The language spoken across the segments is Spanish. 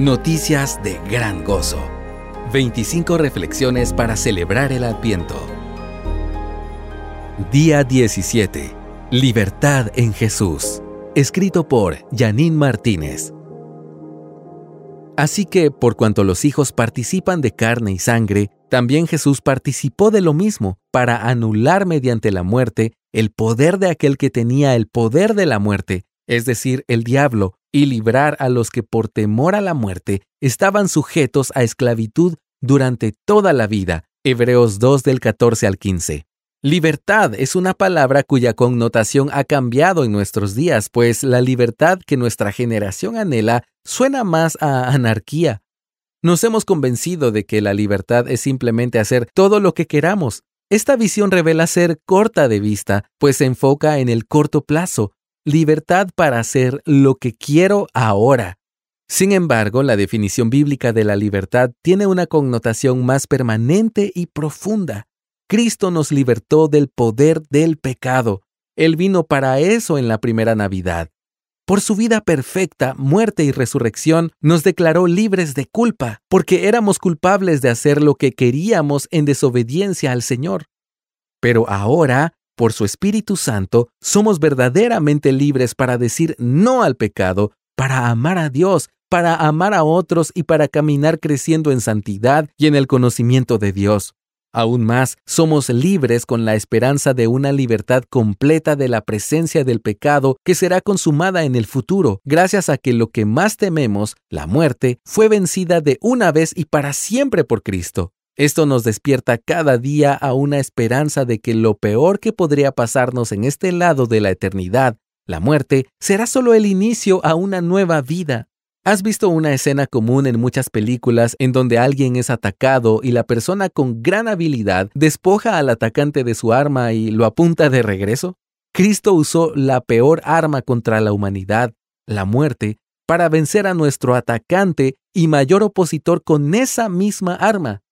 Noticias de gran gozo. 25 reflexiones para celebrar el Adviento. Día 17. Libertad en Jesús. Escrito por Janine Martínez. Así que, por cuanto los hijos participan de carne y sangre, también Jesús participó de lo mismo, para anular mediante la muerte el poder de aquel que tenía el poder de la muerte, es decir, el diablo, y librar a los que por temor a la muerte estaban sujetos a esclavitud durante toda la vida. Hebreos 2 del 14 al 15. Libertad es una palabra cuya connotación ha cambiado en nuestros días, pues la libertad que nuestra generación anhela suena más a anarquía. Nos hemos convencido de que la libertad es simplemente hacer todo lo que queramos. Esta visión revela ser corta de vista, pues se enfoca en el corto plazo, libertad para hacer lo que quiero ahora. Sin embargo, la definición bíblica de la libertad tiene una connotación más permanente y profunda. Cristo nos libertó del poder del pecado. Él vino para eso en la primera Navidad. Por su vida perfecta, muerte y resurrección, nos declaró libres de culpa, porque éramos culpables de hacer lo que queríamos en desobediencia al Señor. Pero ahora por su Espíritu Santo, somos verdaderamente libres para decir no al pecado, para amar a Dios, para amar a otros y para caminar creciendo en santidad y en el conocimiento de Dios. Aún más, somos libres con la esperanza de una libertad completa de la presencia del pecado que será consumada en el futuro, gracias a que lo que más tememos, la muerte, fue vencida de una vez y para siempre por Cristo. Esto nos despierta cada día a una esperanza de que lo peor que podría pasarnos en este lado de la eternidad, la muerte, será solo el inicio a una nueva vida. ¿Has visto una escena común en muchas películas en donde alguien es atacado y la persona con gran habilidad despoja al atacante de su arma y lo apunta de regreso? Cristo usó la peor arma contra la humanidad, la muerte, para vencer a nuestro atacante y mayor opositor con esa misma arma.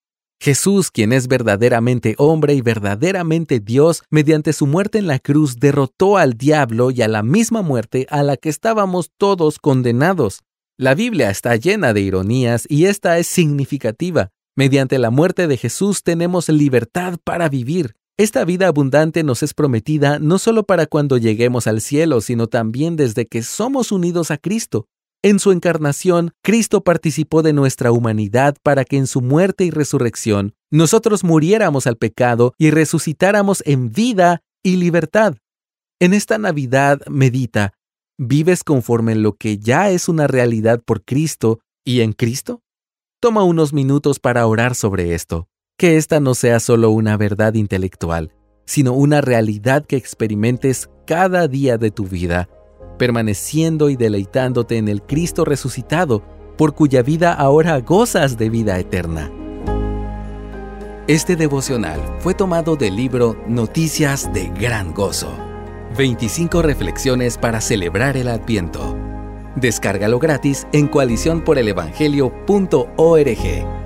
Jesús, quien es verdaderamente hombre y verdaderamente Dios, mediante su muerte en la cruz derrotó al diablo y a la misma muerte a la que estábamos todos condenados. La Biblia está llena de ironías y esta es significativa. Mediante la muerte de Jesús tenemos libertad para vivir. Esta vida abundante nos es prometida no solo para cuando lleguemos al cielo, sino también desde que somos unidos a Cristo. En su encarnación, Cristo participó de nuestra humanidad para que en su muerte y resurrección nosotros muriéramos al pecado y resucitáramos en vida y libertad. En esta Navidad medita, ¿vives conforme en lo que ya es una realidad por Cristo y en Cristo? Toma unos minutos para orar sobre esto. Que esta no sea solo una verdad intelectual, sino una realidad que experimentes cada día de tu vida permaneciendo y deleitándote en el Cristo resucitado, por cuya vida ahora gozas de vida eterna. Este devocional fue tomado del libro Noticias de Gran Gozo. 25 reflexiones para celebrar el Adviento. Descárgalo gratis en coaliciónporelevangelio.org.